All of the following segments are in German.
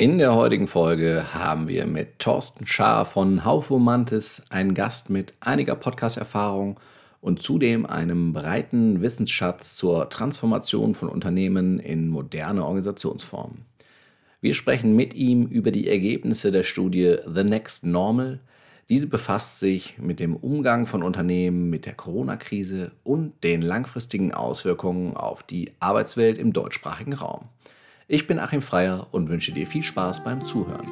In der heutigen Folge haben wir mit Thorsten Schaar von Haufomantis einen Gast mit einiger Podcast-Erfahrung und zudem einem breiten Wissensschatz zur Transformation von Unternehmen in moderne Organisationsformen. Wir sprechen mit ihm über die Ergebnisse der Studie The Next Normal. Diese befasst sich mit dem Umgang von Unternehmen mit der Corona-Krise und den langfristigen Auswirkungen auf die Arbeitswelt im deutschsprachigen Raum. Ich bin Achim Freier und wünsche dir viel Spaß beim Zuhören.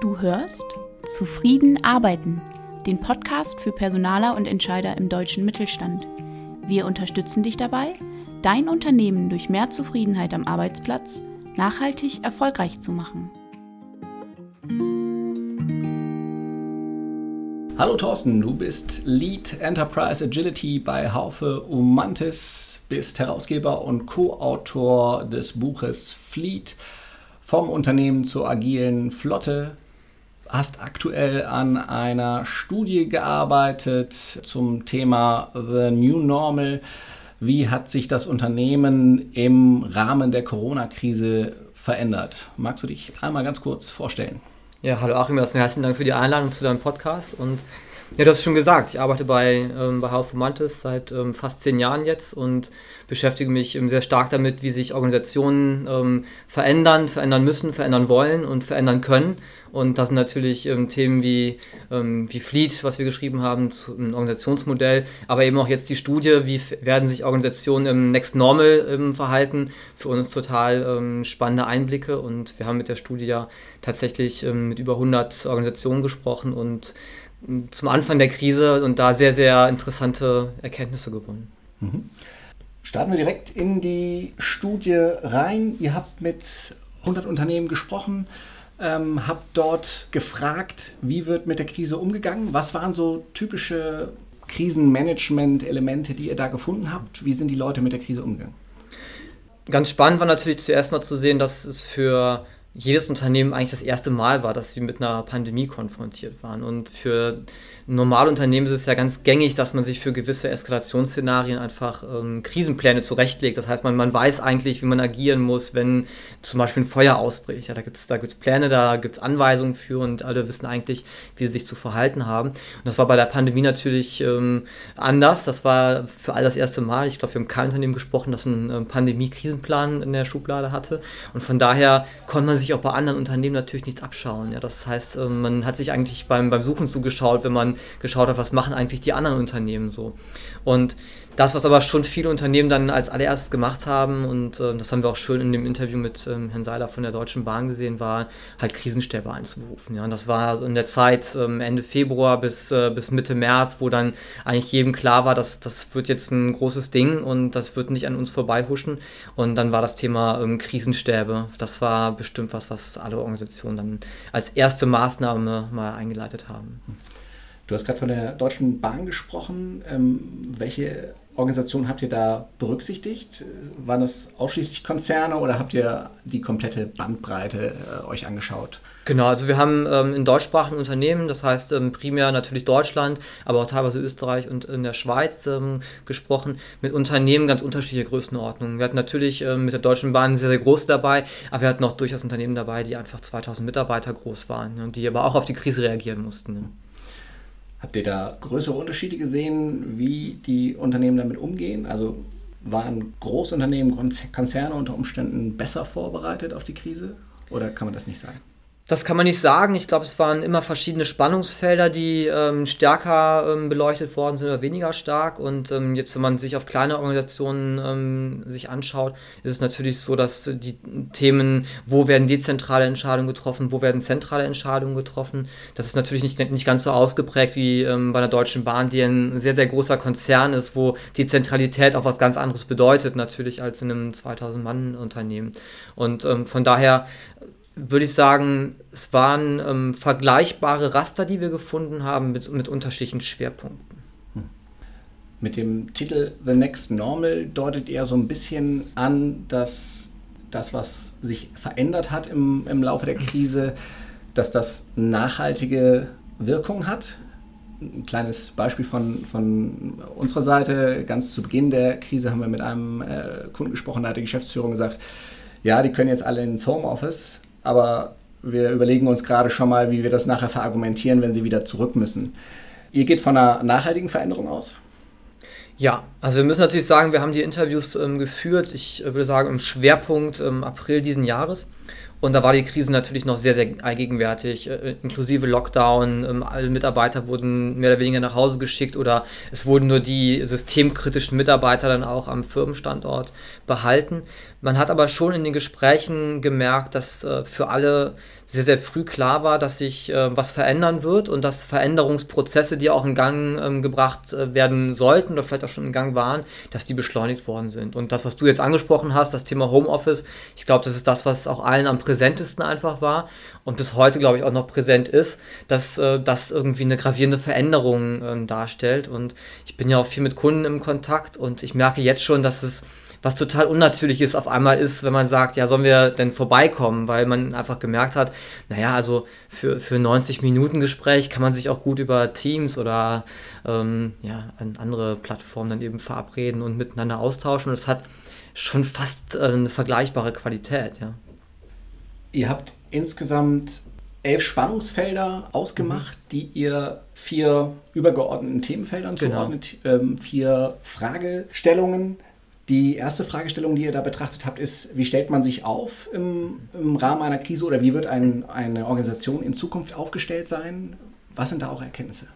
Du hörst Zufrieden arbeiten, den Podcast für Personaler und Entscheider im deutschen Mittelstand. Wir unterstützen dich dabei, dein Unternehmen durch mehr Zufriedenheit am Arbeitsplatz nachhaltig erfolgreich zu machen. Hallo Thorsten, du bist Lead Enterprise Agility bei Haufe Umantis, bist Herausgeber und Co-Autor des Buches Fleet vom Unternehmen zur agilen Flotte, hast aktuell an einer Studie gearbeitet zum Thema The New Normal. Wie hat sich das Unternehmen im Rahmen der Corona-Krise verändert? Magst du dich einmal ganz kurz vorstellen? Ja, hallo Achim, erstmal herzlichen Dank für die Einladung zu deinem Podcast. Und ja, du hast schon gesagt, ich arbeite bei, ähm, bei Haufomantis seit ähm, fast zehn Jahren jetzt und beschäftige mich ähm, sehr stark damit, wie sich Organisationen ähm, verändern, verändern müssen, verändern wollen und verändern können. Und das sind natürlich ähm, Themen wie, ähm, wie Fleet, was wir geschrieben haben, zu, ein Organisationsmodell, aber eben auch jetzt die Studie, wie werden sich Organisationen im Next Normal verhalten. Für uns total spannende Einblicke und wir haben mit der Studie ja tatsächlich mit über 100 Organisationen gesprochen und zum Anfang der Krise und da sehr, sehr interessante Erkenntnisse gewonnen. Mhm. Starten wir direkt in die Studie rein. Ihr habt mit 100 Unternehmen gesprochen, ähm, habt dort gefragt, wie wird mit der Krise umgegangen? Was waren so typische Krisenmanagement-Elemente, die ihr da gefunden habt? Wie sind die Leute mit der Krise umgegangen? Ganz spannend war natürlich zuerst mal zu sehen, dass es für jedes Unternehmen eigentlich das erste Mal war, dass sie mit einer Pandemie konfrontiert waren. Und für normale Unternehmen ist es ja ganz gängig, dass man sich für gewisse Eskalationsszenarien einfach ähm, Krisenpläne zurechtlegt. Das heißt, man, man weiß eigentlich, wie man agieren muss, wenn zum Beispiel ein Feuer ausbricht. Ja, da gibt es da gibt's Pläne, da gibt es Anweisungen für und alle wissen eigentlich, wie sie sich zu verhalten haben. Und das war bei der Pandemie natürlich ähm, anders. Das war für all das erste Mal. Ich glaube, wir haben kein Unternehmen gesprochen, das einen ähm, Pandemie-Krisenplan in der Schublade hatte. Und von daher konnte man sich auch bei anderen Unternehmen natürlich nichts abschauen. Ja, das heißt, ähm, man hat sich eigentlich beim, beim Suchen zugeschaut, wenn man geschaut hat, was machen eigentlich die anderen Unternehmen so. Und das, was aber schon viele Unternehmen dann als allererstes gemacht haben, und äh, das haben wir auch schön in dem Interview mit ähm, Herrn Seiler von der Deutschen Bahn gesehen, war halt Krisenstäbe einzuberufen. Ja. Und das war in der Zeit ähm, Ende Februar bis, äh, bis Mitte März, wo dann eigentlich jedem klar war, dass das wird jetzt ein großes Ding und das wird nicht an uns vorbeihuschen. Und dann war das Thema ähm, Krisenstäbe. Das war bestimmt was, was alle Organisationen dann als erste Maßnahme mal eingeleitet haben. Du hast gerade von der Deutschen Bahn gesprochen. Ähm, welche Organisationen habt ihr da berücksichtigt? Waren das ausschließlich Konzerne oder habt ihr die komplette Bandbreite äh, euch angeschaut? Genau, also wir haben ähm, in deutschsprachigen Unternehmen, das heißt ähm, primär natürlich Deutschland, aber auch teilweise Österreich und in der Schweiz ähm, gesprochen, mit Unternehmen ganz unterschiedlicher Größenordnungen. Wir hatten natürlich ähm, mit der Deutschen Bahn sehr, sehr groß dabei, aber wir hatten auch durchaus Unternehmen dabei, die einfach 2000 Mitarbeiter groß waren und die aber auch auf die Krise reagieren mussten. Habt ihr da größere Unterschiede gesehen, wie die Unternehmen damit umgehen? Also waren Großunternehmen, Konzerne unter Umständen besser vorbereitet auf die Krise? Oder kann man das nicht sagen? Das kann man nicht sagen. Ich glaube, es waren immer verschiedene Spannungsfelder, die ähm, stärker ähm, beleuchtet worden sind oder weniger stark. Und ähm, jetzt, wenn man sich auf kleine Organisationen ähm, sich anschaut, ist es natürlich so, dass die Themen, wo werden dezentrale Entscheidungen getroffen, wo werden zentrale Entscheidungen getroffen, das ist natürlich nicht, nicht ganz so ausgeprägt wie ähm, bei der Deutschen Bahn, die ein sehr, sehr großer Konzern ist, wo die Zentralität auch was ganz anderes bedeutet, natürlich als in einem 2000-Mann-Unternehmen. Und ähm, von daher würde ich sagen, es waren ähm, vergleichbare Raster, die wir gefunden haben mit, mit unterschiedlichen Schwerpunkten. Hm. Mit dem Titel The Next Normal deutet er so ein bisschen an, dass das, was sich verändert hat im, im Laufe der Krise, dass das nachhaltige Wirkung hat. ein kleines Beispiel von, von unserer Seite. Ganz zu Beginn der Krise haben wir mit einem äh, Kunden gesprochen, da hat die Geschäftsführung gesagt, ja, die können jetzt alle ins Homeoffice, aber wir überlegen uns gerade schon mal, wie wir das nachher verargumentieren, wenn sie wieder zurück müssen. Ihr geht von einer nachhaltigen Veränderung aus? Ja, also wir müssen natürlich sagen, wir haben die Interviews ähm, geführt, ich äh, würde sagen im Schwerpunkt im April diesen Jahres. Und da war die Krise natürlich noch sehr, sehr allgegenwärtig, äh, inklusive Lockdown. Ähm, alle Mitarbeiter wurden mehr oder weniger nach Hause geschickt oder es wurden nur die systemkritischen Mitarbeiter dann auch am Firmenstandort behalten. Man hat aber schon in den Gesprächen gemerkt, dass äh, für alle sehr, sehr früh klar war, dass sich äh, was verändern wird und dass Veränderungsprozesse, die auch in Gang ähm, gebracht äh, werden sollten oder vielleicht auch schon in Gang waren, dass die beschleunigt worden sind. Und das, was du jetzt angesprochen hast, das Thema Homeoffice, ich glaube, das ist das, was auch allen am präsentesten einfach war und bis heute, glaube ich, auch noch präsent ist, dass äh, das irgendwie eine gravierende Veränderung ähm, darstellt. Und ich bin ja auch viel mit Kunden im Kontakt und ich merke jetzt schon, dass es was total unnatürlich ist, auf einmal ist, wenn man sagt, ja, sollen wir denn vorbeikommen, weil man einfach gemerkt hat, naja, also für, für 90 Minuten Gespräch kann man sich auch gut über Teams oder ähm, ja, an andere Plattformen dann eben verabreden und miteinander austauschen. Und es hat schon fast äh, eine vergleichbare Qualität, ja. Ihr habt insgesamt elf Spannungsfelder ausgemacht, mhm. die ihr vier übergeordneten Themenfeldern genau. zuordnet, ähm, vier Fragestellungen die erste Fragestellung, die ihr da betrachtet habt, ist, wie stellt man sich auf im, im Rahmen einer Krise oder wie wird ein, eine Organisation in Zukunft aufgestellt sein? Was sind da auch Erkenntnisse?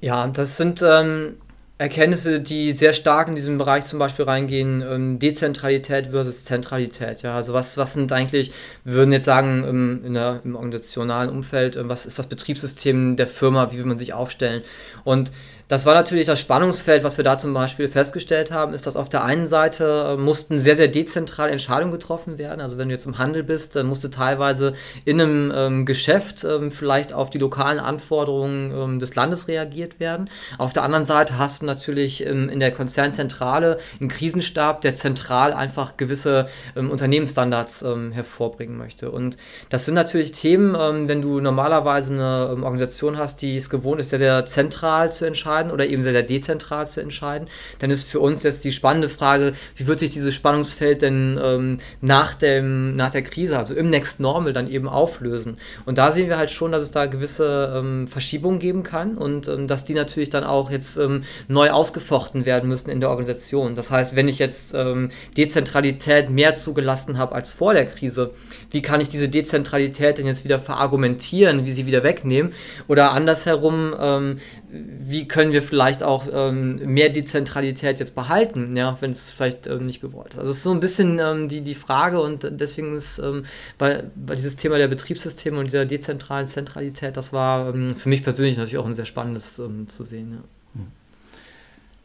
Ja, das sind ähm, Erkenntnisse, die sehr stark in diesem Bereich zum Beispiel reingehen, ähm, Dezentralität versus Zentralität. Ja, also was, was sind eigentlich, wir würden jetzt sagen, im, in der, im organisationalen Umfeld, äh, was ist das Betriebssystem der Firma, wie will man sich aufstellen? Und das war natürlich das Spannungsfeld, was wir da zum Beispiel festgestellt haben, ist, dass auf der einen Seite äh, mussten sehr, sehr dezentral Entscheidungen getroffen werden. Also wenn du jetzt im Handel bist, dann musste teilweise in einem ähm, Geschäft ähm, vielleicht auf die lokalen Anforderungen ähm, des Landes reagiert werden. Auf der anderen Seite hast du natürlich ähm, in der Konzernzentrale einen Krisenstab, der zentral einfach gewisse ähm, Unternehmensstandards ähm, hervorbringen möchte. Und das sind natürlich Themen, wenn du normalerweise eine Organisation hast, die es gewohnt ist, sehr, sehr zentral zu entscheiden entscheiden oder eben sehr, sehr dezentral zu entscheiden, dann ist für uns jetzt die spannende Frage, wie wird sich dieses Spannungsfeld denn ähm, nach, dem, nach der Krise, also im Next Normal, dann eben auflösen. Und da sehen wir halt schon, dass es da gewisse ähm, Verschiebungen geben kann und ähm, dass die natürlich dann auch jetzt ähm, neu ausgefochten werden müssen in der Organisation. Das heißt, wenn ich jetzt ähm, Dezentralität mehr zugelassen habe als vor der Krise, wie kann ich diese Dezentralität denn jetzt wieder verargumentieren, wie sie wieder wegnehmen? Oder andersherum, ähm, wie können wir vielleicht auch ähm, mehr Dezentralität jetzt behalten, ja, wenn es vielleicht ähm, nicht gewollt ist. Also es ist so ein bisschen ähm, die, die Frage und deswegen ist ähm, bei, bei dieses Thema der Betriebssysteme und dieser dezentralen Zentralität, das war ähm, für mich persönlich natürlich auch ein sehr spannendes ähm, zu sehen. Ja. Hm.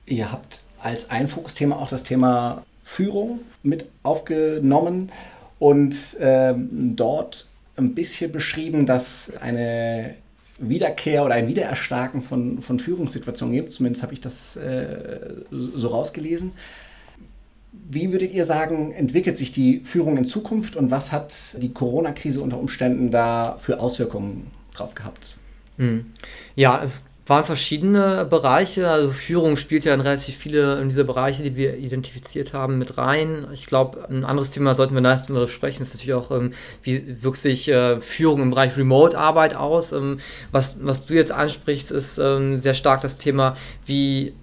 Ihr habt als ein Fokusthema auch das Thema Führung mit aufgenommen und dort ein bisschen beschrieben, dass eine Wiederkehr oder ein Wiedererstarken von, von Führungssituationen gibt. Zumindest habe ich das äh, so rausgelesen. Wie würdet ihr sagen, entwickelt sich die Führung in Zukunft und was hat die Corona-Krise unter Umständen da für Auswirkungen drauf gehabt? Hm. Ja, es waren verschiedene Bereiche. Also Führung spielt ja in relativ viele in diese Bereiche, die wir identifiziert haben, mit rein. Ich glaube, ein anderes Thema sollten wir nachher darüber sprechen, ist natürlich auch, ähm, wie wirkt sich äh, Führung im Bereich Remote-Arbeit aus. Ähm, was, was du jetzt ansprichst, ist ähm, sehr stark das Thema, wie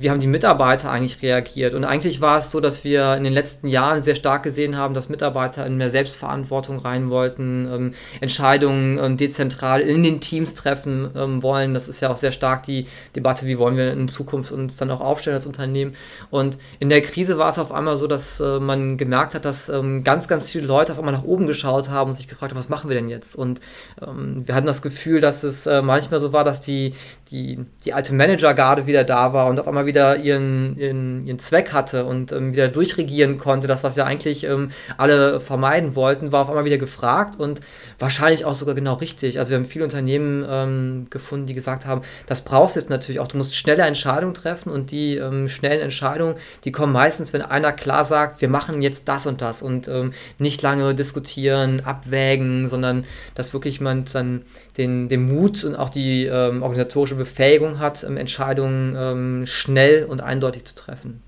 wie haben die Mitarbeiter eigentlich reagiert? Und eigentlich war es so, dass wir in den letzten Jahren sehr stark gesehen haben, dass Mitarbeiter in mehr Selbstverantwortung rein wollten, ähm, Entscheidungen ähm, dezentral in den Teams treffen ähm, wollen. Das ist ja auch sehr stark die Debatte, wie wollen wir in Zukunft uns dann auch aufstellen als Unternehmen. Und in der Krise war es auf einmal so, dass äh, man gemerkt hat, dass ähm, ganz, ganz viele Leute auf einmal nach oben geschaut haben und sich gefragt haben, was machen wir denn jetzt? Und ähm, wir hatten das Gefühl, dass es äh, manchmal so war, dass die, die, die alte Managergarde wieder da war und auf einmal mal wieder ihren, ihren, ihren Zweck hatte und ähm, wieder durchregieren konnte, das, was ja eigentlich ähm, alle vermeiden wollten, war auf einmal wieder gefragt und wahrscheinlich auch sogar genau richtig. Also wir haben viele Unternehmen ähm, gefunden, die gesagt haben, das brauchst du jetzt natürlich auch. Du musst schnelle Entscheidungen treffen und die ähm, schnellen Entscheidungen, die kommen meistens, wenn einer klar sagt, wir machen jetzt das und das und ähm, nicht lange diskutieren, abwägen, sondern dass wirklich man dann den, den Mut und auch die ähm, organisatorische Befähigung hat, ähm, Entscheidungen ähm, schnell und eindeutig zu treffen.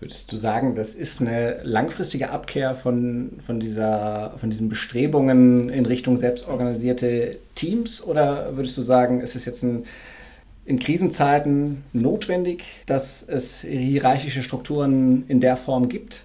Würdest du sagen, das ist eine langfristige Abkehr von, von, dieser, von diesen Bestrebungen in Richtung selbstorganisierte Teams? Oder würdest du sagen, es ist jetzt ein, in Krisenzeiten notwendig, dass es hierarchische Strukturen in der Form gibt?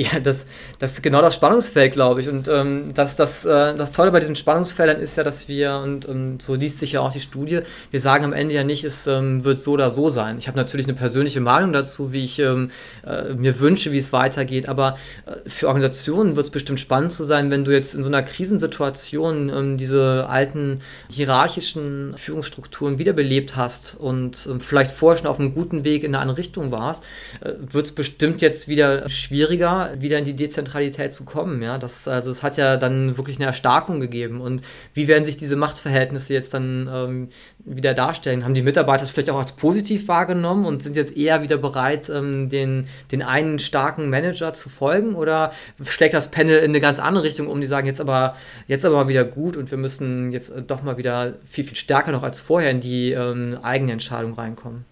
Ja, das, das ist genau das Spannungsfeld, glaube ich. Und ähm, das, das, äh, das Tolle bei diesen Spannungsfeldern ist ja, dass wir, und ähm, so liest sich ja auch die Studie, wir sagen am Ende ja nicht, es ähm, wird so oder so sein. Ich habe natürlich eine persönliche Meinung dazu, wie ich ähm, äh, mir wünsche, wie es weitergeht. Aber äh, für Organisationen wird es bestimmt spannend zu sein, wenn du jetzt in so einer Krisensituation ähm, diese alten hierarchischen Führungsstrukturen wiederbelebt hast und ähm, vielleicht vorher schon auf einem guten Weg in eine andere Richtung warst, äh, wird es bestimmt jetzt wieder schwieriger wieder in die Dezentralität zu kommen. Ja? Das, also es hat ja dann wirklich eine Erstarkung gegeben. Und wie werden sich diese Machtverhältnisse jetzt dann ähm, wieder darstellen? Haben die Mitarbeiter es vielleicht auch als positiv wahrgenommen und sind jetzt eher wieder bereit, ähm, den, den einen starken Manager zu folgen? Oder schlägt das Panel in eine ganz andere Richtung um, die sagen jetzt aber, jetzt aber wieder gut und wir müssen jetzt äh, doch mal wieder viel, viel stärker noch als vorher in die ähm, eigene Entscheidung reinkommen?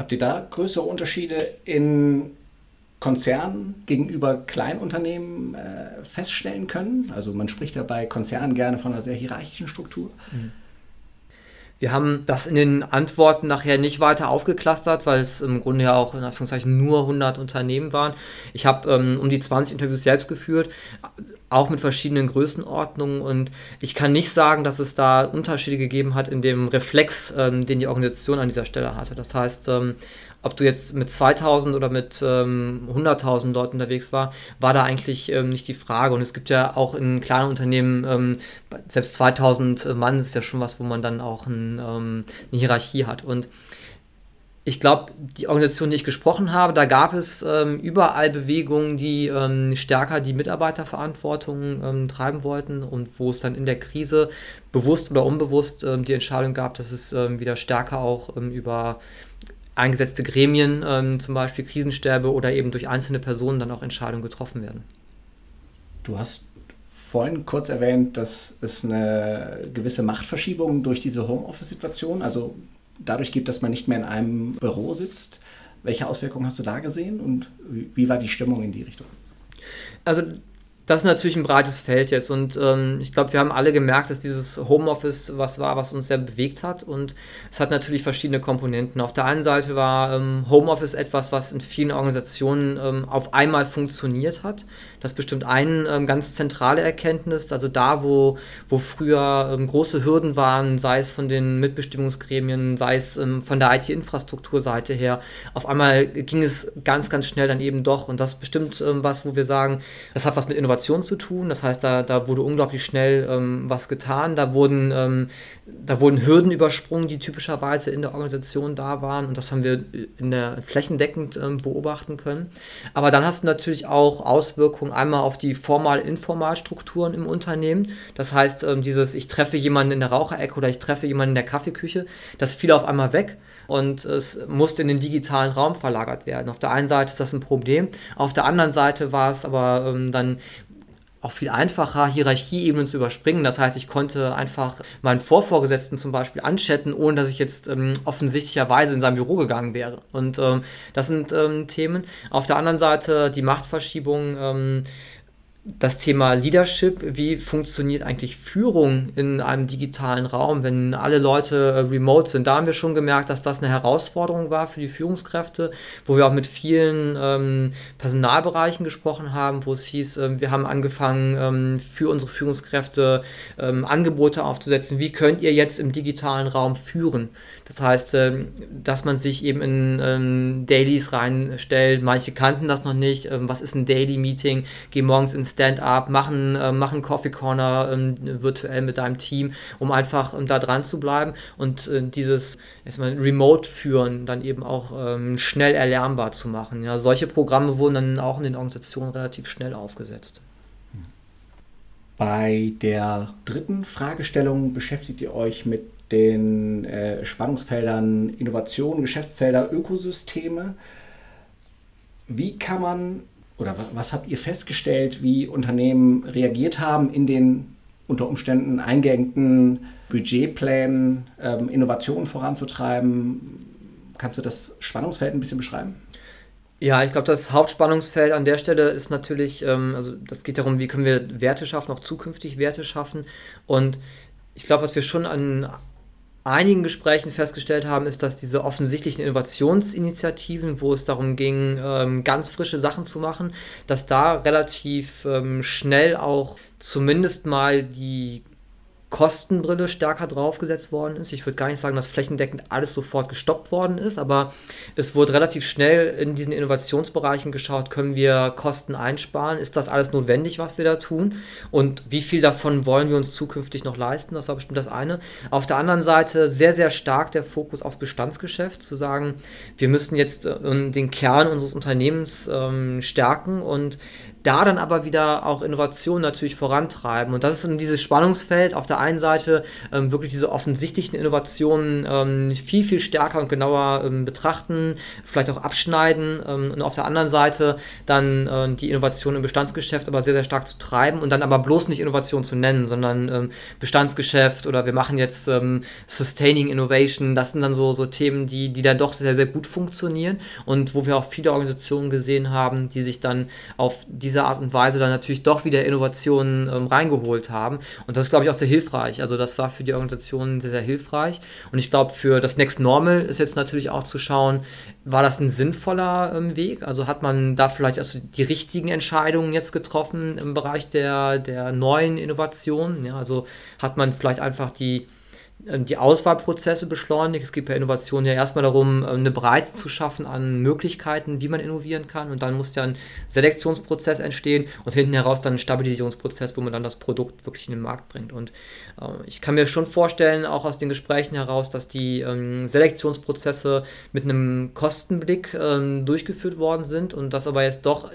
Habt ihr da größere Unterschiede in Konzernen gegenüber Kleinunternehmen äh, feststellen können? Also man spricht ja bei Konzernen gerne von einer sehr hierarchischen Struktur. Mhm. Wir haben das in den Antworten nachher nicht weiter aufgeklustert, weil es im Grunde ja auch in Anführungszeichen nur 100 Unternehmen waren. Ich habe ähm, um die 20 Interviews selbst geführt, auch mit verschiedenen Größenordnungen und ich kann nicht sagen, dass es da Unterschiede gegeben hat in dem Reflex, ähm, den die Organisation an dieser Stelle hatte. Das heißt, ähm, ob du jetzt mit 2000 oder mit ähm, 100.000 Leuten unterwegs war, war da eigentlich ähm, nicht die Frage. Und es gibt ja auch in kleinen Unternehmen, ähm, selbst 2000 Mann ist ja schon was, wo man dann auch ein, ähm, eine Hierarchie hat. Und ich glaube, die Organisation, die ich gesprochen habe, da gab es ähm, überall Bewegungen, die ähm, stärker die Mitarbeiterverantwortung treiben wollten und wo es dann in der Krise bewusst oder unbewusst die Entscheidung gab, dass es wieder stärker auch über eingesetzte Gremien, ähm, zum Beispiel Krisenstäbe oder eben durch einzelne Personen dann auch Entscheidungen getroffen werden. Du hast vorhin kurz erwähnt, dass es eine gewisse Machtverschiebung durch diese Homeoffice-Situation, also dadurch gibt, dass man nicht mehr in einem Büro sitzt. Welche Auswirkungen hast du da gesehen und wie war die Stimmung in die Richtung? Also das ist natürlich ein breites Feld jetzt und ähm, ich glaube, wir haben alle gemerkt, dass dieses Homeoffice was war, was uns sehr bewegt hat und es hat natürlich verschiedene Komponenten. Auf der einen Seite war ähm, Homeoffice etwas, was in vielen Organisationen ähm, auf einmal funktioniert hat. Das ist bestimmt eine ähm, ganz zentrale Erkenntnis. Also da, wo, wo früher ähm, große Hürden waren, sei es von den Mitbestimmungsgremien, sei es ähm, von der IT-Infrastrukturseite her, auf einmal ging es ganz, ganz schnell dann eben doch. Und das ist bestimmt ähm, was, wo wir sagen, das hat was mit Innovation zu tun. Das heißt, da, da wurde unglaublich schnell ähm, was getan. Da wurden, ähm, da wurden Hürden übersprungen, die typischerweise in der Organisation da waren. Und das haben wir in der flächendeckend beobachten können. Aber dann hast du natürlich auch Auswirkungen Auswirkungen einmal auf die formal-informal-Strukturen im Unternehmen. Das heißt, ähm, dieses, ich treffe jemanden in der Raucherecke oder ich treffe jemanden in der Kaffeeküche, das fiel auf einmal weg und es musste in den digitalen Raum verlagert werden. Auf der einen Seite ist das ein Problem, auf der anderen Seite war es aber ähm, dann auch viel einfacher, Hierarchieebenen zu überspringen. Das heißt, ich konnte einfach meinen Vorvorgesetzten zum Beispiel anchatten, ohne dass ich jetzt ähm, offensichtlicherweise in sein Büro gegangen wäre. Und ähm, das sind ähm, Themen. Auf der anderen Seite die Machtverschiebung ähm, das Thema Leadership, wie funktioniert eigentlich Führung in einem digitalen Raum, wenn alle Leute äh, remote sind. Da haben wir schon gemerkt, dass das eine Herausforderung war für die Führungskräfte, wo wir auch mit vielen ähm, Personalbereichen gesprochen haben, wo es hieß, äh, wir haben angefangen, ähm, für unsere Führungskräfte ähm, Angebote aufzusetzen. Wie könnt ihr jetzt im digitalen Raum führen? Das heißt, ähm, dass man sich eben in ähm, Dailies reinstellt. Manche kannten das noch nicht. Ähm, was ist ein Daily Meeting? Geh morgens ins Stand-up, mach einen, äh, mach einen Coffee Corner virtuell mit deinem Team, um einfach da dran zu bleiben und äh, dieses erstmal Remote-Führen dann eben auch schnell erlernbar zu machen. Ja, solche Programme wurden dann auch in den Organisationen relativ schnell aufgesetzt. Bei der dritten Fragestellung beschäftigt ihr euch mit den äh, Spannungsfeldern Innovation, Geschäftsfelder, Ökosysteme. Wie kann man oder was habt ihr festgestellt, wie Unternehmen reagiert haben in den unter Umständen eingängten Budgetplänen, ähm, Innovationen voranzutreiben? Kannst du das Spannungsfeld ein bisschen beschreiben? Ja, ich glaube, das Hauptspannungsfeld an der Stelle ist natürlich, ähm, also das geht darum, wie können wir Werte schaffen, auch zukünftig Werte schaffen. Und ich glaube, was wir schon an einigen Gesprächen festgestellt haben, ist, dass diese offensichtlichen Innovationsinitiativen, wo es darum ging, ähm, ganz frische Sachen zu machen, dass da relativ ähm, schnell auch zumindest mal die Kostenbrille stärker draufgesetzt worden ist. Ich würde gar nicht sagen, dass flächendeckend alles sofort gestoppt worden ist, aber es wurde relativ schnell in diesen Innovationsbereichen geschaut, können wir Kosten einsparen? Ist das alles notwendig, was wir da tun? Und wie viel davon wollen wir uns zukünftig noch leisten? Das war bestimmt das eine. Auf der anderen Seite sehr, sehr stark der Fokus aufs Bestandsgeschäft, zu sagen, wir müssen jetzt äh, den Kern unseres Unternehmens ähm, stärken und da dann aber wieder auch Innovation natürlich vorantreiben. Und das ist dieses Spannungsfeld. Auf der einen Seite ähm, wirklich diese offensichtlichen Innovationen ähm, viel, viel stärker und genauer ähm, betrachten, vielleicht auch abschneiden. Ähm, und auf der anderen Seite dann äh, die Innovation im Bestandsgeschäft aber sehr, sehr stark zu treiben und dann aber bloß nicht Innovation zu nennen, sondern ähm, Bestandsgeschäft oder wir machen jetzt ähm, Sustaining Innovation. Das sind dann so, so Themen, die, die dann doch sehr, sehr gut funktionieren und wo wir auch viele Organisationen gesehen haben, die sich dann auf die dieser Art und Weise dann natürlich doch wieder Innovationen ähm, reingeholt haben. Und das ist, glaube ich, auch sehr hilfreich. Also das war für die Organisation sehr, sehr hilfreich. Und ich glaube, für das Next Normal ist jetzt natürlich auch zu schauen, war das ein sinnvoller ähm, Weg? Also hat man da vielleicht also die richtigen Entscheidungen jetzt getroffen im Bereich der, der neuen Innovationen? Ja, also hat man vielleicht einfach die die Auswahlprozesse beschleunigt. Es geht bei Innovation ja erstmal darum, ähm, eine Breite zu schaffen an Möglichkeiten, wie man innovieren kann. Und dann muss ja ein Selektionsprozess entstehen und hinten heraus dann ein Stabilisierungsprozess, wo man dann das Produkt wirklich in den Markt bringt. Und äh, ich kann mir schon vorstellen, auch aus den Gesprächen heraus, dass die ähm, Selektionsprozesse mit einem Kostenblick ähm, durchgeführt worden sind und dass aber jetzt doch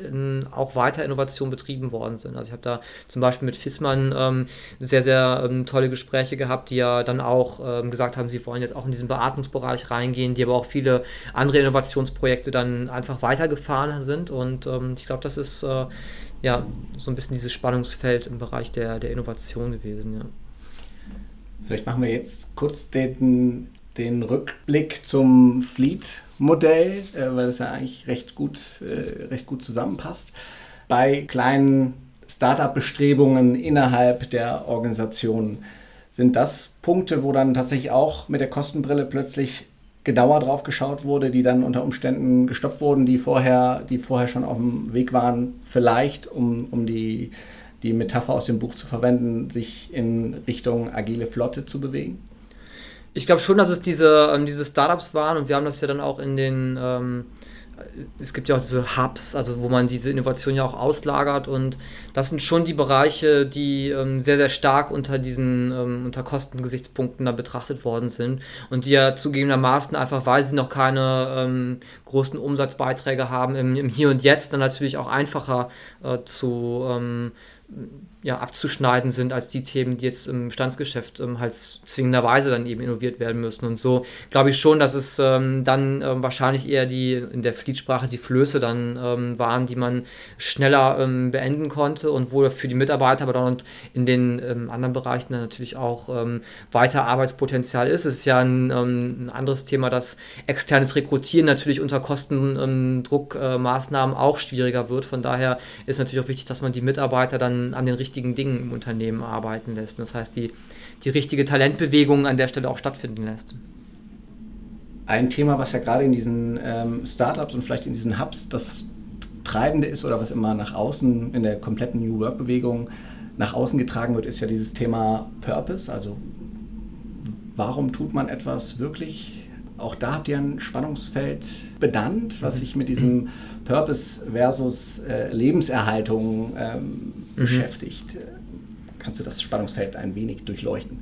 auch weiter Innovationen betrieben worden sind. Also ich habe da zum Beispiel mit Fissmann ähm, sehr, sehr ähm, tolle Gespräche gehabt, die ja dann auch ähm, gesagt haben, sie wollen jetzt auch in diesen Beatmungsbereich reingehen, die aber auch viele andere Innovationsprojekte dann einfach weitergefahren sind. Und ähm, ich glaube, das ist äh, ja so ein bisschen dieses Spannungsfeld im Bereich der, der Innovation gewesen. Ja. Vielleicht machen wir jetzt kurz den, den Rückblick zum Fleet-Modell, äh, weil das ja eigentlich recht gut, äh, recht gut zusammenpasst. Bei kleinen Startup-Bestrebungen innerhalb der Organisation sind das Punkte, wo dann tatsächlich auch mit der Kostenbrille plötzlich genauer drauf geschaut wurde, die dann unter Umständen gestoppt wurden, die vorher, die vorher schon auf dem Weg waren, vielleicht, um, um die die Metapher aus dem Buch zu verwenden, sich in Richtung agile Flotte zu bewegen? Ich glaube schon, dass es diese, ähm, diese Startups waren und wir haben das ja dann auch in den, ähm, es gibt ja auch diese Hubs, also wo man diese Innovation ja auch auslagert und das sind schon die Bereiche, die ähm, sehr, sehr stark unter diesen, ähm, unter Kostengesichtspunkten da betrachtet worden sind und die ja zugegebenermaßen einfach, weil sie noch keine ähm, großen Umsatzbeiträge haben, im, im, Hier und Jetzt dann natürlich auch einfacher äh, zu ähm, ja, abzuschneiden sind als die Themen, die jetzt im Bestandsgeschäft ähm, halt zwingenderweise dann eben innoviert werden müssen. Und so glaube ich schon, dass es ähm, dann ähm, wahrscheinlich eher die in der Fließsprache die Flöße dann ähm, waren, die man schneller ähm, beenden konnte und wo für die Mitarbeiter, aber dann in den ähm, anderen Bereichen dann natürlich auch weiter Arbeitspotenzial ist. Es ist ja ein, ein, anderes Thema, dass externes Rekrutieren natürlich unter Kostendruckmaßnahmen äh, auch schwieriger wird. Von daher ist natürlich auch wichtig, dass man die Mitarbeiter dann an den richtigen richtigen Dingen im Unternehmen arbeiten lässt. Das heißt, die, die richtige Talentbewegung an der Stelle auch stattfinden lässt. Ein Thema, was ja gerade in diesen ähm, Startups und vielleicht in diesen Hubs das Treibende ist oder was immer nach außen in der kompletten New Work-Bewegung nach außen getragen wird, ist ja dieses Thema Purpose. Also warum tut man etwas wirklich? Auch da habt ihr ein Spannungsfeld benannt, was sich mit diesem Purpose versus äh, Lebenserhaltung ähm, mhm. beschäftigt. Kannst du das Spannungsfeld ein wenig durchleuchten?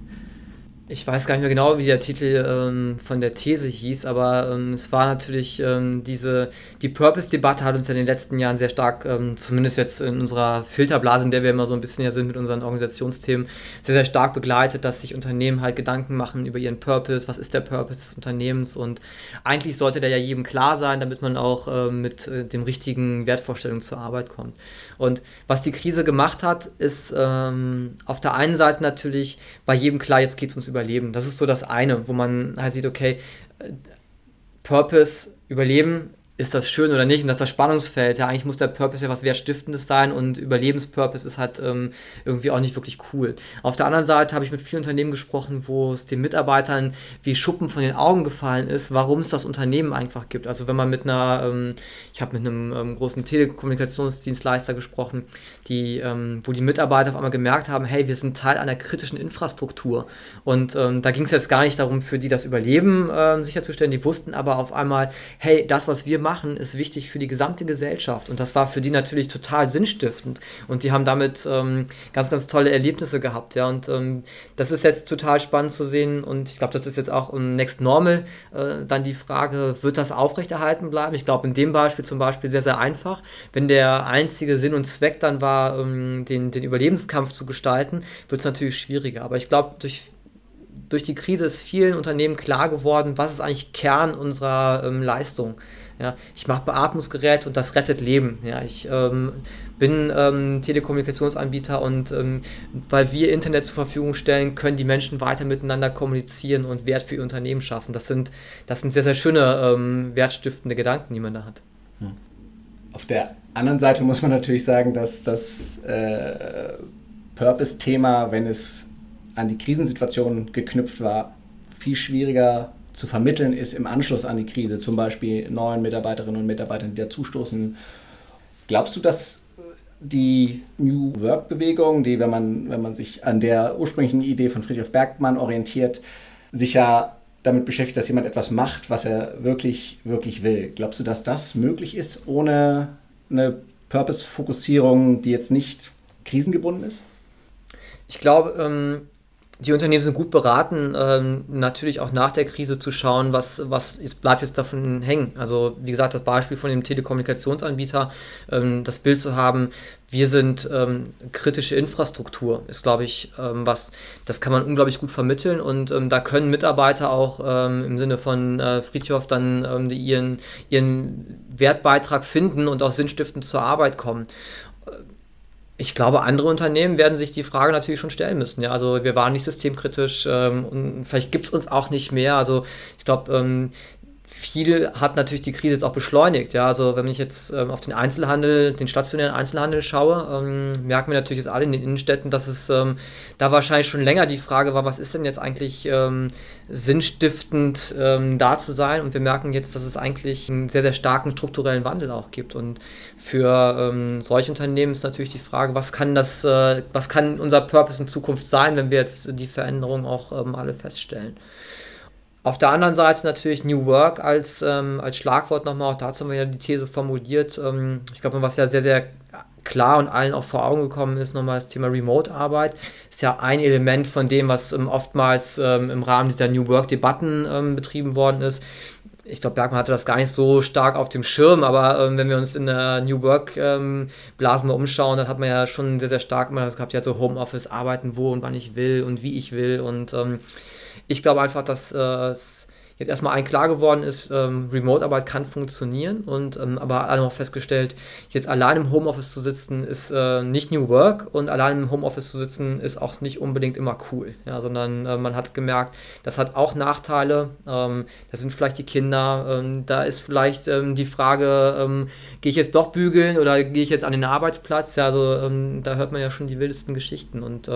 Ich weiß gar nicht mehr genau, wie der Titel ähm, von der These hieß, aber ähm, es war natürlich ähm, diese, die Purpose-Debatte hat uns in den letzten Jahren sehr stark, ähm, zumindest jetzt in unserer Filterblase, in der wir immer so ein bisschen ja sind mit unseren Organisationsthemen, sehr, sehr stark begleitet, dass sich Unternehmen halt Gedanken machen über ihren Purpose, was ist der Purpose des Unternehmens und eigentlich sollte der ja jedem klar sein, damit man auch äh, mit äh, dem richtigen Wertvorstellungen zur Arbeit kommt. Und was die Krise gemacht hat, ist ähm, auf der einen Seite natürlich bei jedem klar, jetzt geht es ums Überleben. Das ist so das eine, wo man halt sieht, okay, äh, Purpose, Überleben ist das schön oder nicht? Und das ist das Spannungsfeld. Ja, eigentlich muss der Purpose ja was Wertstiftendes sein und Überlebenspurpose ist halt ähm, irgendwie auch nicht wirklich cool. Auf der anderen Seite habe ich mit vielen Unternehmen gesprochen, wo es den Mitarbeitern wie Schuppen von den Augen gefallen ist, warum es das Unternehmen einfach gibt. Also wenn man mit einer, ähm, ich habe mit einem ähm, großen Telekommunikationsdienstleister gesprochen, die, ähm, wo die Mitarbeiter auf einmal gemerkt haben, hey, wir sind Teil einer kritischen Infrastruktur. Und ähm, da ging es jetzt gar nicht darum, für die das Überleben ähm, sicherzustellen. Die wussten aber auf einmal, hey, das, was wir machen, ist wichtig für die gesamte Gesellschaft. Und das war für die natürlich total sinnstiftend. Und die haben damit ähm, ganz, ganz tolle Erlebnisse gehabt. Ja. Und ähm, das ist jetzt total spannend zu sehen. Und ich glaube, das ist jetzt auch im Next Normal äh, dann die Frage, wird das aufrechterhalten bleiben? Ich glaube, in dem Beispiel zum Beispiel sehr, sehr einfach. Wenn der einzige Sinn und Zweck dann war, ähm, den, den Überlebenskampf zu gestalten, wird es natürlich schwieriger. Aber ich glaube, durch durch die Krise ist vielen Unternehmen klar geworden, was ist eigentlich Kern unserer ähm, Leistung. Ja, ich mache Beatmungsgerät und das rettet Leben. Ja, ich ähm, bin ähm, Telekommunikationsanbieter und ähm, weil wir Internet zur Verfügung stellen, können die Menschen weiter miteinander kommunizieren und Wert für ihr Unternehmen schaffen. Das sind, das sind sehr, sehr schöne ähm, wertstiftende Gedanken, die man da hat. Auf der anderen Seite muss man natürlich sagen, dass das äh, Purpose-Thema, wenn es an die Krisensituation geknüpft war, viel schwieriger zu vermitteln ist im Anschluss an die Krise, zum Beispiel neuen Mitarbeiterinnen und Mitarbeitern, die dazustoßen. Glaubst du, dass die New Work-Bewegung, die, wenn man, wenn man sich an der ursprünglichen Idee von Friedrich Bergmann orientiert, sich ja damit beschäftigt, dass jemand etwas macht, was er wirklich, wirklich will. Glaubst du, dass das möglich ist ohne eine Purpose-Fokussierung, die jetzt nicht krisengebunden ist? Ich glaube, ähm, die Unternehmen sind gut beraten, ähm, natürlich auch nach der Krise zu schauen, was, was jetzt bleibt jetzt davon hängen. Also wie gesagt, das Beispiel von dem Telekommunikationsanbieter, ähm, das Bild zu haben, wir sind ähm, kritische Infrastruktur, ist, glaube ich, ähm, was, das kann man unglaublich gut vermitteln und ähm, da können Mitarbeiter auch ähm, im Sinne von äh, Friedhof dann ihren, ihren Wertbeitrag finden und auch sinnstiftend zur Arbeit kommen ich glaube, andere Unternehmen werden sich die Frage natürlich schon stellen müssen. Ja, also wir waren nicht systemkritisch ähm, und vielleicht gibt es uns auch nicht mehr. Also ich glaube, ähm, viel hat natürlich die Krise jetzt auch beschleunigt. Ja, also wenn ich jetzt ähm, auf den Einzelhandel, den stationären Einzelhandel schaue, ähm, merken wir natürlich jetzt alle in den Innenstädten, dass es ähm, da wahrscheinlich schon länger die Frage war, was ist denn jetzt eigentlich ähm, sinnstiftend ähm, da zu sein? Und wir merken jetzt, dass es eigentlich einen sehr, sehr starken strukturellen Wandel auch gibt. Und für ähm, solche Unternehmen ist natürlich die Frage, was kann das, äh, was kann unser Purpose in Zukunft sein, wenn wir jetzt die Veränderungen auch alle feststellen? Auf der anderen Seite natürlich New Work als, ähm, als Schlagwort nochmal, auch dazu haben wir ja die These formuliert. Ähm, ich glaube, was ja sehr, sehr klar und allen auch vor Augen gekommen ist, nochmal das Thema Remote-Arbeit. Ist ja ein Element von dem, was ähm, oftmals ähm, im Rahmen dieser New Work-Debatten ähm, betrieben worden ist. Ich glaube, Bergmann hatte das gar nicht so stark auf dem Schirm, aber ähm, wenn wir uns in der New Work-Blasen mal umschauen, dann hat man ja schon sehr, sehr stark immer das gehabt, ja, so Homeoffice, arbeiten wo und wann ich will und wie ich will und ich glaube einfach, dass äh, es jetzt erstmal ein klar geworden ist, ähm, Remote-Arbeit kann funktionieren und ähm, aber alle noch festgestellt, jetzt allein im Homeoffice zu sitzen ist äh, nicht New Work und allein im Homeoffice zu sitzen ist auch nicht unbedingt immer cool, ja, sondern äh, man hat gemerkt, das hat auch Nachteile, ähm, da sind vielleicht die Kinder, ähm, da ist vielleicht ähm, die Frage, ähm, gehe ich jetzt doch bügeln oder gehe ich jetzt an den Arbeitsplatz, ja, also da hört man ja schon die wildesten Geschichten und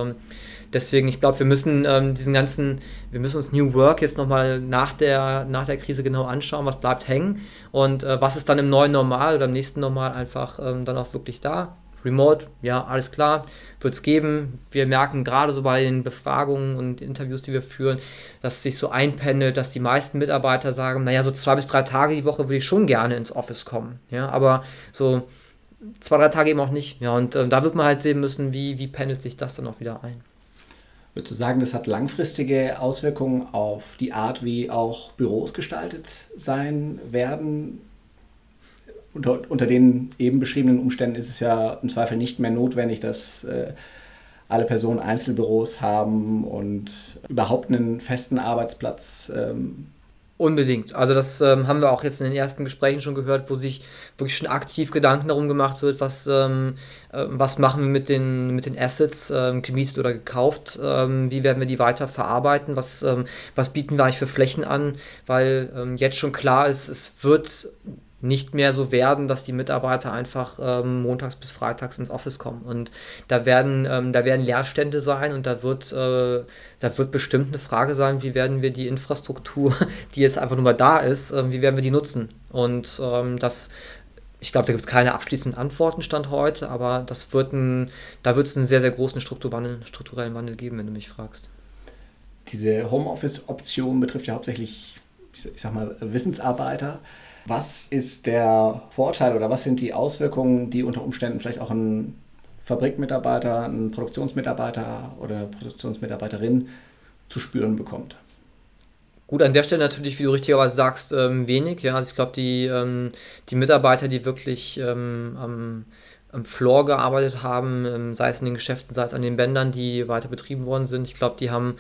Deswegen, ich glaube, wir müssen ähm, diesen ganzen, wir müssen uns New Work jetzt nochmal nach der, nach der Krise genau anschauen, was bleibt hängen und äh, was ist dann im neuen Normal oder im nächsten Normal einfach ähm, dann auch wirklich da. Remote, ja, alles klar, wird es geben. Wir merken gerade so bei den Befragungen und Interviews, die wir führen, dass es sich so einpendelt, dass die meisten Mitarbeiter sagen, naja, so zwei bis drei Tage die Woche würde ich schon gerne ins Office kommen. Ja, aber so zwei, drei Tage eben auch nicht. Ja, und äh, da wird man halt sehen müssen, wie, wie pendelt sich das dann auch wieder ein. Würdest du sagen, das hat langfristige Auswirkungen auf die Art, wie auch Büros gestaltet sein werden? Unter, unter den eben beschriebenen Umständen ist es ja im Zweifel nicht mehr notwendig, dass äh, alle Personen Einzelbüros haben und überhaupt einen festen Arbeitsplatz ähm, Unbedingt. Also das ähm, haben wir auch jetzt in den ersten Gesprächen schon gehört, wo sich wirklich schon aktiv Gedanken darum gemacht wird, was, ähm, äh, was machen wir mit den, mit den Assets, ähm, gemietet oder gekauft, ähm, wie werden wir die weiter verarbeiten, was, ähm, was bieten wir eigentlich für Flächen an, weil ähm, jetzt schon klar ist, es wird nicht mehr so werden, dass die Mitarbeiter einfach ähm, montags bis freitags ins Office kommen. Und da werden, ähm, da werden Leerstände sein und da wird, äh, da wird bestimmt eine Frage sein, wie werden wir die Infrastruktur, die jetzt einfach nur mal da ist, äh, wie werden wir die nutzen? Und ähm, das ich glaube, da gibt es keine abschließenden Antworten Stand heute, aber das wird ein, da wird es einen sehr, sehr großen strukturellen Wandel geben, wenn du mich fragst. Diese Homeoffice-Option betrifft ja hauptsächlich, ich sag mal, Wissensarbeiter. Was ist der Vorteil oder was sind die Auswirkungen, die unter Umständen vielleicht auch ein Fabrikmitarbeiter, ein Produktionsmitarbeiter oder Produktionsmitarbeiterin zu spüren bekommt? Gut, an der Stelle natürlich, wie du richtigerweise sagst, ähm, wenig. Ja, also ich glaube, die, ähm, die Mitarbeiter, die wirklich ähm, am am Floor gearbeitet haben, ähm, sei es in den Geschäften, sei es an den Bändern, die weiter betrieben worden sind. Ich glaube, die haben,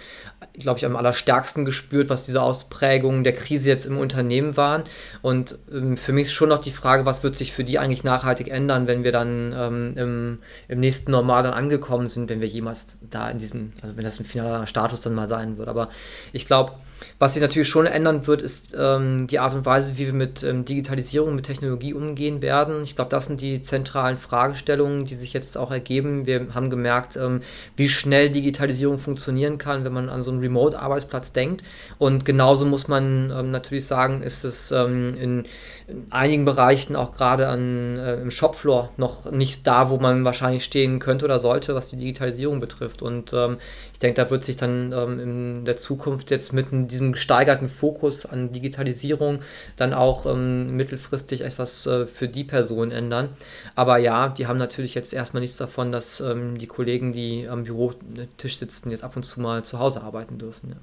glaube ich, am allerstärksten gespürt, was diese Ausprägungen der Krise jetzt im Unternehmen waren. Und ähm, für mich ist schon noch die Frage, was wird sich für die eigentlich nachhaltig ändern, wenn wir dann ähm, im, im, nächsten Normal dann angekommen sind, wenn wir jemals da in diesem, also wenn das ein finaler Status dann mal sein wird. Aber ich glaube, was sich natürlich schon ändern wird, ist ähm, die Art und Weise, wie wir mit ähm, Digitalisierung, mit Technologie umgehen werden. Ich glaube, das sind die zentralen Fragestellungen, die sich jetzt auch ergeben. Wir haben gemerkt, ähm, wie schnell Digitalisierung funktionieren kann, wenn man an so einen Remote-Arbeitsplatz denkt. Und genauso muss man ähm, natürlich sagen, ist es ähm, in, in, einigen Bereichen auch gerade äh, im Shopfloor noch nicht da, wo man wahrscheinlich stehen könnte oder sollte, was die Digitalisierung betrifft. Und ähm, ich denke, da wird sich dann in der Zukunft jetzt mit diesem gesteigerten Fokus an Digitalisierung dann auch ähm, mittelfristig etwas äh, für die Person ändern. Aber ja, die haben natürlich jetzt erstmal nichts davon, dass ähm, die Kollegen, die am Bürotisch sitzen, jetzt ab und zu mal zu Hause arbeiten dürfen. Ja.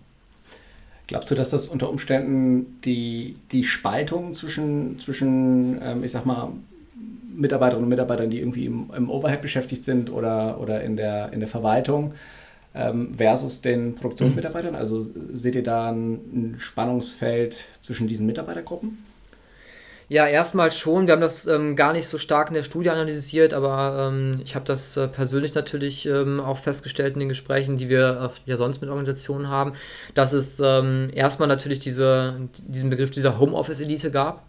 Glaubst du, dass das unter Umständen die, die Spaltung zwischen, zwischen ähm, ich sag mal, Mitarbeiterinnen und Mitarbeitern, die irgendwie im, im Overhead beschäftigt sind oder, oder in, der, in der Verwaltung, ähm, versus den Produktionsmitarbeitern? Also seht ihr da ein, Spannungsfeld zwischen diesen Mitarbeitergruppen? Ja, erstmal schon. Wir haben das ähm, gar nicht so stark in der Studie analysiert, aber ähm, ich habe das äh, persönlich natürlich ähm, auch festgestellt in den Gesprächen, die wir äh, ja sonst mit Organisationen haben, dass es ähm, erstmal natürlich diese, diesen Begriff dieser Homeoffice-Elite gab.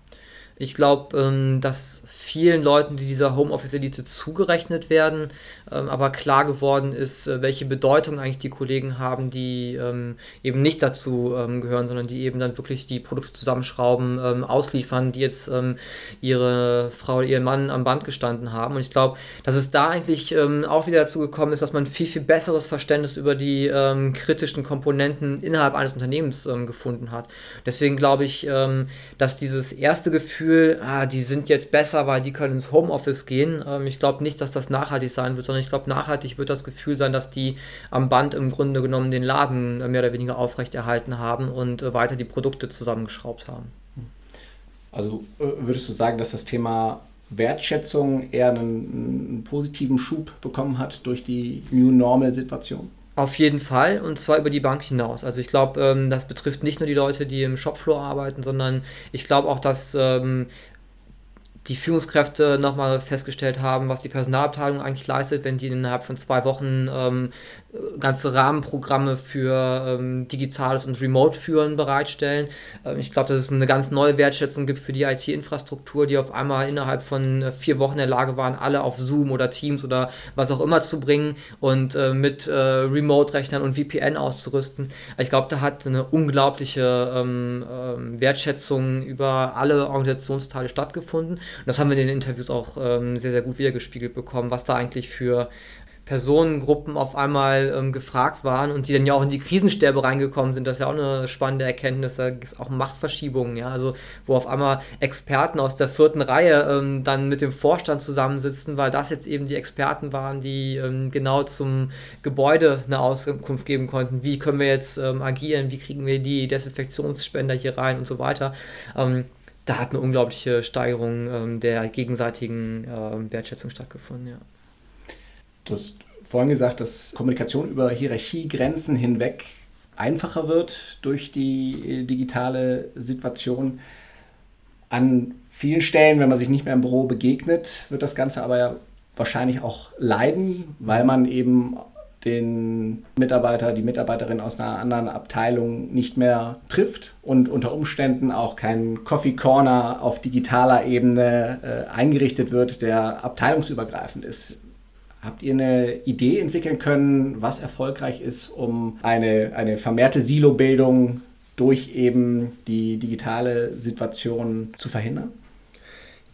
Ich glaube, ähm, dass vielen Leuten, die dieser Homeoffice-Elite zugerechnet werden, ähm, aber klar geworden ist, äh, welche Bedeutung eigentlich die Kollegen haben, die ähm, eben nicht dazu ähm, gehören, sondern die eben dann wirklich die Produkte zusammenschrauben, ähm, ausliefern, die jetzt ähm, ihre Frau oder ihren Mann am Band gestanden haben. Und ich glaube, dass es da eigentlich auch wieder dazu gekommen ist, dass man viel, viel besseres Verständnis über die kritischen Komponenten innerhalb eines Unternehmens gefunden hat. Deswegen glaube ich, dass dieses erste Gefühl, ah, die sind jetzt besser, weil die können ins Homeoffice gehen. Ähm, ich glaube nicht, dass das nachhaltig sein wird, sondern ich glaube, nachhaltig wird das Gefühl sein, dass die am Band im Grunde genommen den Laden äh, mehr oder weniger aufrechterhalten haben und äh, weiter die Produkte zusammengeschraubt haben. Also äh, würdest du sagen, dass das Thema Wertschätzung eher einen, einen positiven Schub bekommen hat durch die New Normal-Situation? Auf jeden Fall und zwar über die Bank hinaus. Also ich glaube, ähm, das betrifft nicht nur die Leute, die im Shopfloor arbeiten, sondern ich glaube auch, dass ähm, die Führungskräfte nochmal festgestellt haben, was die Personalabteilung eigentlich leistet, wenn die innerhalb von zwei Wochen ähm, ganze Rahmenprogramme für ähm, digitales und Remote-Führen bereitstellen. Ähm, ich glaube, dass es eine ganz neue Wertschätzung gibt für die IT-Infrastruktur, die auf einmal innerhalb von äh, vier Wochen in der Lage waren, alle auf Zoom oder Teams oder was auch immer zu bringen und äh, mit äh, Remote-Rechnern und VPN auszurüsten. Ich glaube, da hat eine unglaubliche ähm, ähm, Wertschätzung über alle Organisationsteile stattgefunden. Und das haben wir in den Interviews auch ähm, sehr, sehr gut wiedergespiegelt bekommen, was da eigentlich für Personengruppen auf einmal ähm, gefragt waren und die dann ja auch in die Krisenstäbe reingekommen sind. Das ist ja auch eine spannende Erkenntnis. Da gibt es auch Machtverschiebungen, ja, also wo auf einmal Experten aus der vierten Reihe ähm, dann mit dem Vorstand zusammensitzen, weil das jetzt eben die Experten waren, die ähm, genau zum Gebäude eine Auskunft geben konnten. Wie können wir jetzt ähm, agieren? Wie kriegen wir die Desinfektionsspender hier rein und so weiter? Ähm, da hat eine unglaubliche Steigerung ähm, der gegenseitigen Wertschätzung stattgefunden, ja. Du hast vorhin gesagt, dass Kommunikation über Hierarchiegrenzen hinweg einfacher wird durch die äh, digitale Situation. An vielen Stellen, wenn man sich nicht mehr im Büro begegnet, wird das Ganze aber ja wahrscheinlich auch leiden, weil man eben den Mitarbeiter, die Mitarbeiterin aus einer anderen Abteilung nicht mehr trifft und unter Umständen auch kein Coffee Corner auf digitaler Ebene äh, eingerichtet wird, der abteilungsübergreifend ist. Habt ihr eine Idee entwickeln können, was erfolgreich ist, um eine, eine vermehrte Silobildung durch eben die digitale Situation zu verhindern?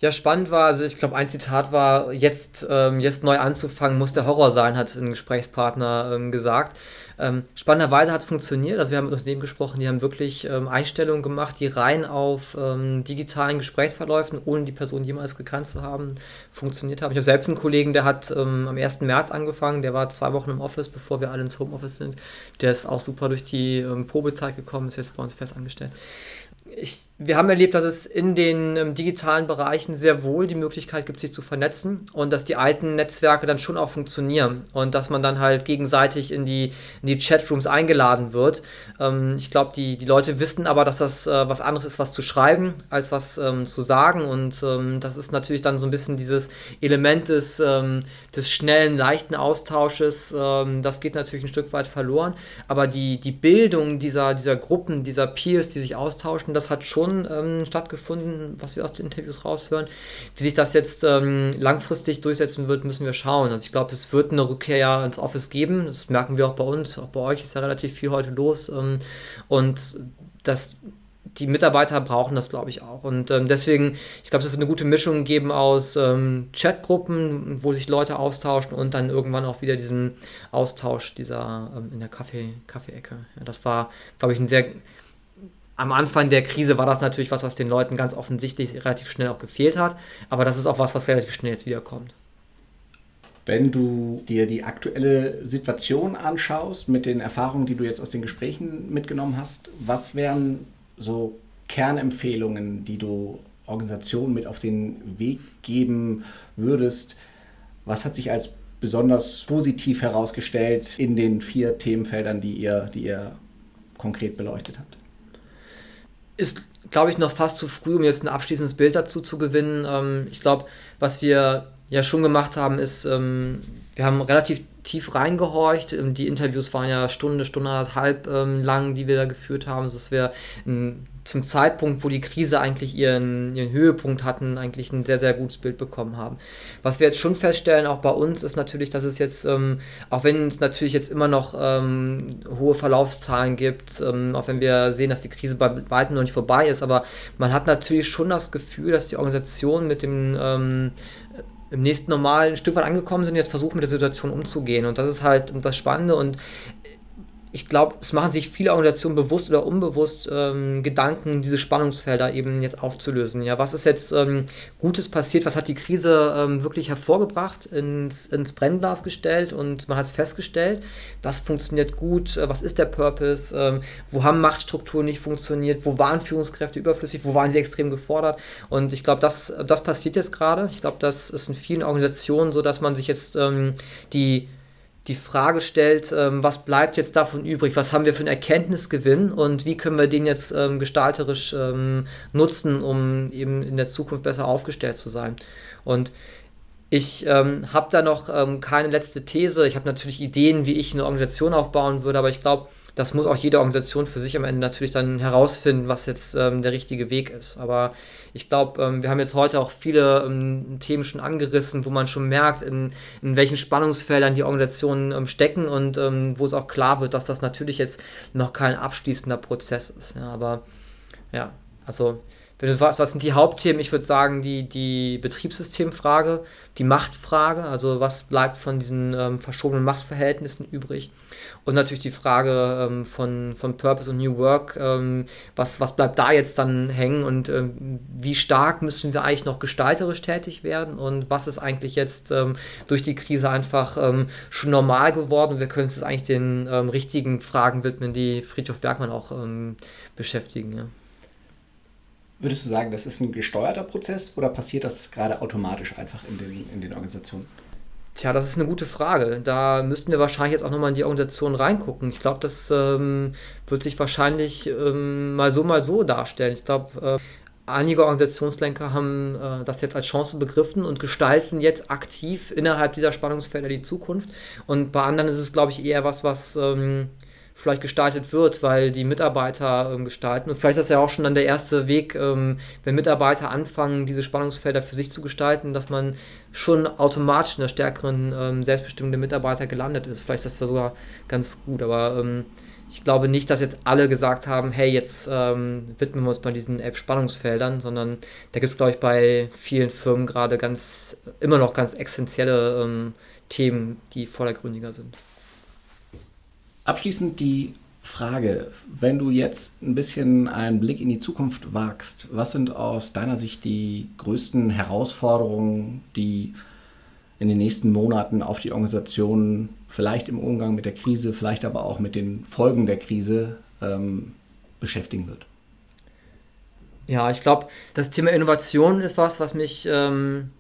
Ja, spannend war, also ich glaube, ein Zitat war, jetzt, ähm, jetzt neu anzufangen muss der Horror sein, hat ein Gesprächspartner ähm, gesagt. Ähm, spannenderweise hat es funktioniert. Also wir haben mit Unternehmen gesprochen, die haben wirklich ähm, Einstellungen gemacht, die rein auf ähm, digitalen Gesprächsverläufen, ohne die Person jemals gekannt zu haben, funktioniert haben. Ich habe selbst einen Kollegen, der hat ähm, am 1. März angefangen, der war zwei Wochen im Office, bevor wir alle ins Homeoffice sind. Der ist auch super durch die ähm, Probezeit gekommen, ist jetzt bei uns fest angestellt ich, wir haben erlebt, dass es in den ähm, digitalen Bereichen sehr wohl die Möglichkeit gibt, sich zu vernetzen und dass die alten Netzwerke dann schon auch funktionieren und dass man dann halt gegenseitig in die, in die Chatrooms eingeladen wird. Ähm, ich glaube, die, die Leute wissen aber, dass das äh, was anderes ist, was zu schreiben, als was ähm, zu sagen und ähm, das ist natürlich dann so ein bisschen dieses Element des, ähm, des schnellen, leichten Austausches. Ähm, das geht natürlich ein Stück weit verloren, aber die, die Bildung dieser, dieser Gruppen, dieser Peers, die sich austauschen, das hat schon ähm, stattgefunden, was wir aus den Interviews raushören. Wie sich das jetzt ähm, langfristig durchsetzen wird, müssen wir schauen. Also ich glaube, es wird eine Rückkehr ja ins Office geben. Das merken wir auch bei uns. Auch bei euch ist ja relativ viel heute los. Ähm, und das die Mitarbeiter brauchen das, glaube ich, auch. Und ähm, deswegen, ich glaube, es wird eine gute Mischung geben aus ähm, Chatgruppen, wo sich Leute austauschen und dann irgendwann auch wieder diesen Austausch dieser ähm, in der Kaffee, Kaffee-Ecke. Ja, das war, glaube ich, ein sehr am Anfang der Krise war das natürlich was, was den Leuten ganz offensichtlich relativ schnell auch gefehlt hat. Aber das ist auch was, was relativ schnell jetzt wiederkommt. Wenn du dir die aktuelle Situation anschaust, mit den Erfahrungen, die du jetzt aus den Gesprächen mitgenommen hast, was wären so Kernempfehlungen, die du Organisationen mit auf den Weg geben würdest? Was hat sich als besonders positiv herausgestellt in den vier Themenfeldern, die ihr, die ihr konkret beleuchtet habt? Ist, glaube ich, noch fast zu früh, um jetzt ein abschließendes Bild dazu zu gewinnen. Ähm, ich glaube, was wir ja schon gemacht haben, ist, ähm, wir haben relativ tief reingehorcht. Ähm, die Interviews waren ja Stunde, Stunde anderthalb ähm, lang, die wir da geführt haben, sodass wir ein zum Zeitpunkt, wo die Krise eigentlich ihren, ihren Höhepunkt hatten, eigentlich ein sehr, sehr gutes Bild bekommen haben. Was wir jetzt schon feststellen, auch bei uns, ist natürlich, dass es jetzt, ähm, auch wenn es natürlich jetzt immer noch ähm, hohe Verlaufszahlen gibt, ähm, auch wenn wir sehen, dass die Krise bei weitem noch nicht vorbei ist, aber man hat natürlich schon das Gefühl, dass die Organisation mit dem ähm, im nächsten Normal ein Stück weit angekommen sind, jetzt versuchen mit der Situation umzugehen. Und das ist halt das Spannende. Und ich glaube, es machen sich viele Organisationen bewusst oder unbewusst ähm, Gedanken, diese Spannungsfelder eben jetzt aufzulösen. Ja, was ist jetzt ähm, Gutes passiert? Was hat die Krise ähm, wirklich hervorgebracht, ins, ins Brennglas gestellt und man hat es festgestellt? Was funktioniert gut? Äh, was ist der Purpose? Ähm, wo haben Machtstrukturen nicht funktioniert? Wo waren Führungskräfte überflüssig? Wo waren sie extrem gefordert? Und ich glaube, das, das passiert jetzt gerade. Ich glaube, das ist in vielen Organisationen so, dass man sich jetzt ähm, die die Frage stellt, ähm, was bleibt jetzt davon übrig, was haben wir für einen Erkenntnisgewinn und wie können wir den jetzt ähm, gestalterisch ähm, nutzen, um eben in der Zukunft besser aufgestellt zu sein. Und ich ähm, habe da noch ähm, keine letzte These. Ich habe natürlich Ideen, wie ich eine Organisation aufbauen würde, aber ich glaube, das muss auch jede Organisation für sich am Ende natürlich dann herausfinden, was jetzt ähm, der richtige Weg ist. Aber ich glaube, ähm, wir haben jetzt heute auch viele ähm, Themen schon angerissen, wo man schon merkt, in, in welchen Spannungsfeldern die Organisationen ähm, stecken und ähm, wo es auch klar wird, dass das natürlich jetzt noch kein abschließender Prozess ist. Ja, aber ja, also wenn du was, was sind die Hauptthemen? Ich würde sagen, die, die Betriebssystemfrage, die Machtfrage, also was bleibt von diesen ähm, verschobenen Machtverhältnissen übrig? Und natürlich die Frage ähm, von, von Purpose und New Work, ähm, was, was bleibt da jetzt dann hängen und ähm, wie stark müssen wir eigentlich noch gestalterisch tätig werden und was ist eigentlich jetzt ähm, durch die Krise einfach ähm, schon normal geworden wir können uns jetzt eigentlich den richtigen Fragen widmen, die Friedhof Bergmann auch beschäftigen. Ja. Würdest du sagen, das ist ein gesteuerter Prozess oder passiert das gerade automatisch einfach in den, in den Organisationen? Tja, das ist eine gute Frage. Da müssten wir wahrscheinlich jetzt auch nochmal in die Organisation reingucken. Ich glaube, das ähm, wird sich wahrscheinlich ähm, mal so, mal so darstellen. Ich glaube, äh, einige Organisationslenker haben äh, das jetzt als Chance begriffen und gestalten jetzt aktiv innerhalb dieser Spannungsfelder die Zukunft. Und bei anderen ist es, glaube ich, eher was, was ähm, vielleicht gestaltet wird, weil die Mitarbeiter ähm, gestalten. Und vielleicht ist das ja auch schon dann der erste Weg, ähm, wenn Mitarbeiter anfangen, diese Spannungsfelder für sich zu gestalten, dass man schon automatisch in der stärkeren ähm, Selbstbestimmung der Mitarbeiter gelandet ist. Vielleicht ist das sogar ganz gut, aber ähm, ich glaube nicht, dass jetzt alle gesagt haben, hey, jetzt ähm, widmen wir uns bei diesen elf Spannungsfeldern, sondern da gibt es, glaube ich, bei vielen Firmen gerade ganz, immer noch ganz essentielle ähm, Themen, die vordergründiger sind. Abschließend die Frage, wenn du jetzt ein bisschen einen Blick in die Zukunft wagst, was sind aus deiner Sicht die größten Herausforderungen, die in den nächsten Monaten auf die Organisation vielleicht im Umgang mit der Krise, vielleicht aber auch mit den Folgen der Krise ähm, beschäftigen wird? Ja, ich glaube, das Thema Innovation ist was, was mich ähm,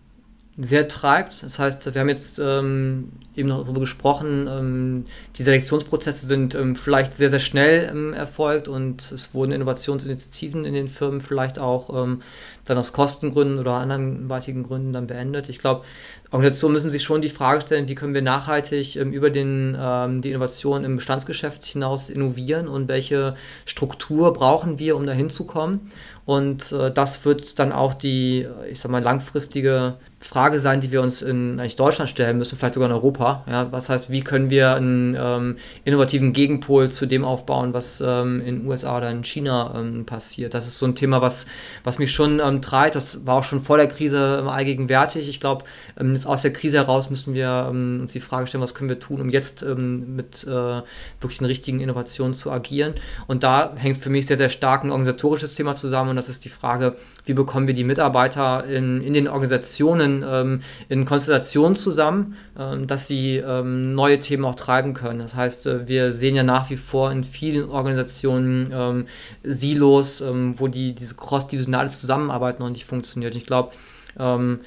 sehr treibt. Das heißt, wir haben jetzt ähm, eben noch darüber gesprochen, ähm, die Selektionsprozesse sind ähm, vielleicht sehr, sehr schnell ähm, erfolgt und es wurden Innovationsinitiativen in den Firmen vielleicht auch ähm, dann aus Kostengründen oder anderweitigen Gründen dann beendet. Ich glaube, Organisationen müssen sich schon die Frage stellen, wie können wir nachhaltig ähm, über den, die Innovation im Bestandsgeschäft hinaus innovieren und welche Struktur brauchen wir, um dahin zu kommen. Und äh, das wird dann auch die, ich sag mal, langfristige Frage sein, die wir uns in eigentlich Deutschland stellen müssen, vielleicht sogar in Europa. Ja, was heißt, wie können wir einen ähm, innovativen Gegenpol zu dem aufbauen, was ähm, in den USA oder in China ähm, passiert? Das ist so ein Thema, was, was mich schon ähm, treibt. Das war auch schon vor der Krise ähm, allgegenwärtig. Ich glaube, ähm, jetzt aus der Krise heraus müssen wir ähm, uns die Frage stellen, was können wir tun, um jetzt mit äh, wirklich den richtigen Innovationen zu agieren. Und da hängt für mich sehr, sehr stark ein organisatorisches Thema zusammen und das ist die Frage, wie bekommen wir die Mitarbeiter in, in den Organisationen ähm, in Konstellationen zusammen, ähm, dass sie ähm, neue Themen auch treiben können. Das heißt, äh, wir sehen ja nach wie vor in vielen Organisationen ähm, Silos, ähm, wo die, diese cross-divisionale Zusammenarbeit noch nicht funktioniert. Ich glaube, ähm,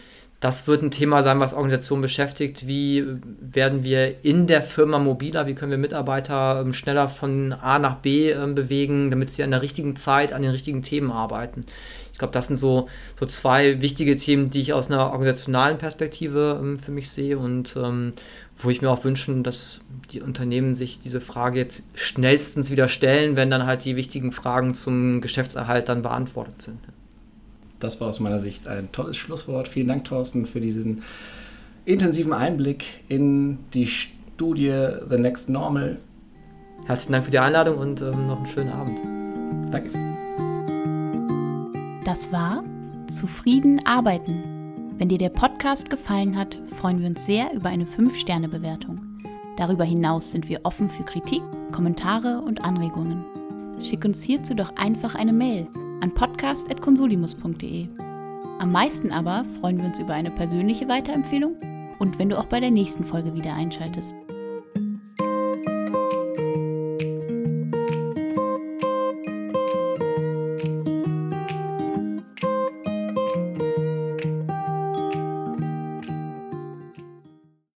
das wird ein Thema sein, was Organisationen beschäftigt. Wie werden wir in der Firma mobiler? Wie können wir Mitarbeiter ähm, schneller von A nach B ähm, bewegen, damit sie an der richtigen Zeit an den richtigen Themen arbeiten? Ich glaube, das sind so, so zwei wichtige Themen, die ich aus einer organisationalen Perspektive ähm, für mich sehe und wo ich mir auch wünsche, dass die Unternehmen sich diese Frage jetzt schnellstens wieder stellen, wenn dann halt die wichtigen Fragen zum Geschäftserhalt dann beantwortet sind das war aus meiner Sicht ein tolles Schlusswort. Vielen Dank, Thorsten, für diesen intensiven Einblick in die Studie The Next Normal. Herzlichen Dank für die Einladung und ähm, noch einen schönen Abend. Danke. Das war Zufrieden arbeiten. Wenn dir der Podcast gefallen hat, freuen wir uns sehr über eine 5-Sterne-Bewertung. Darüber hinaus sind wir offen für Kritik, Kommentare und Anregungen. Schick uns hierzu doch einfach eine Mail an podcast.consulimus.de. Am meisten aber freuen wir uns über eine persönliche Weiterempfehlung und wenn du auch bei der nächsten Folge wieder einschaltest.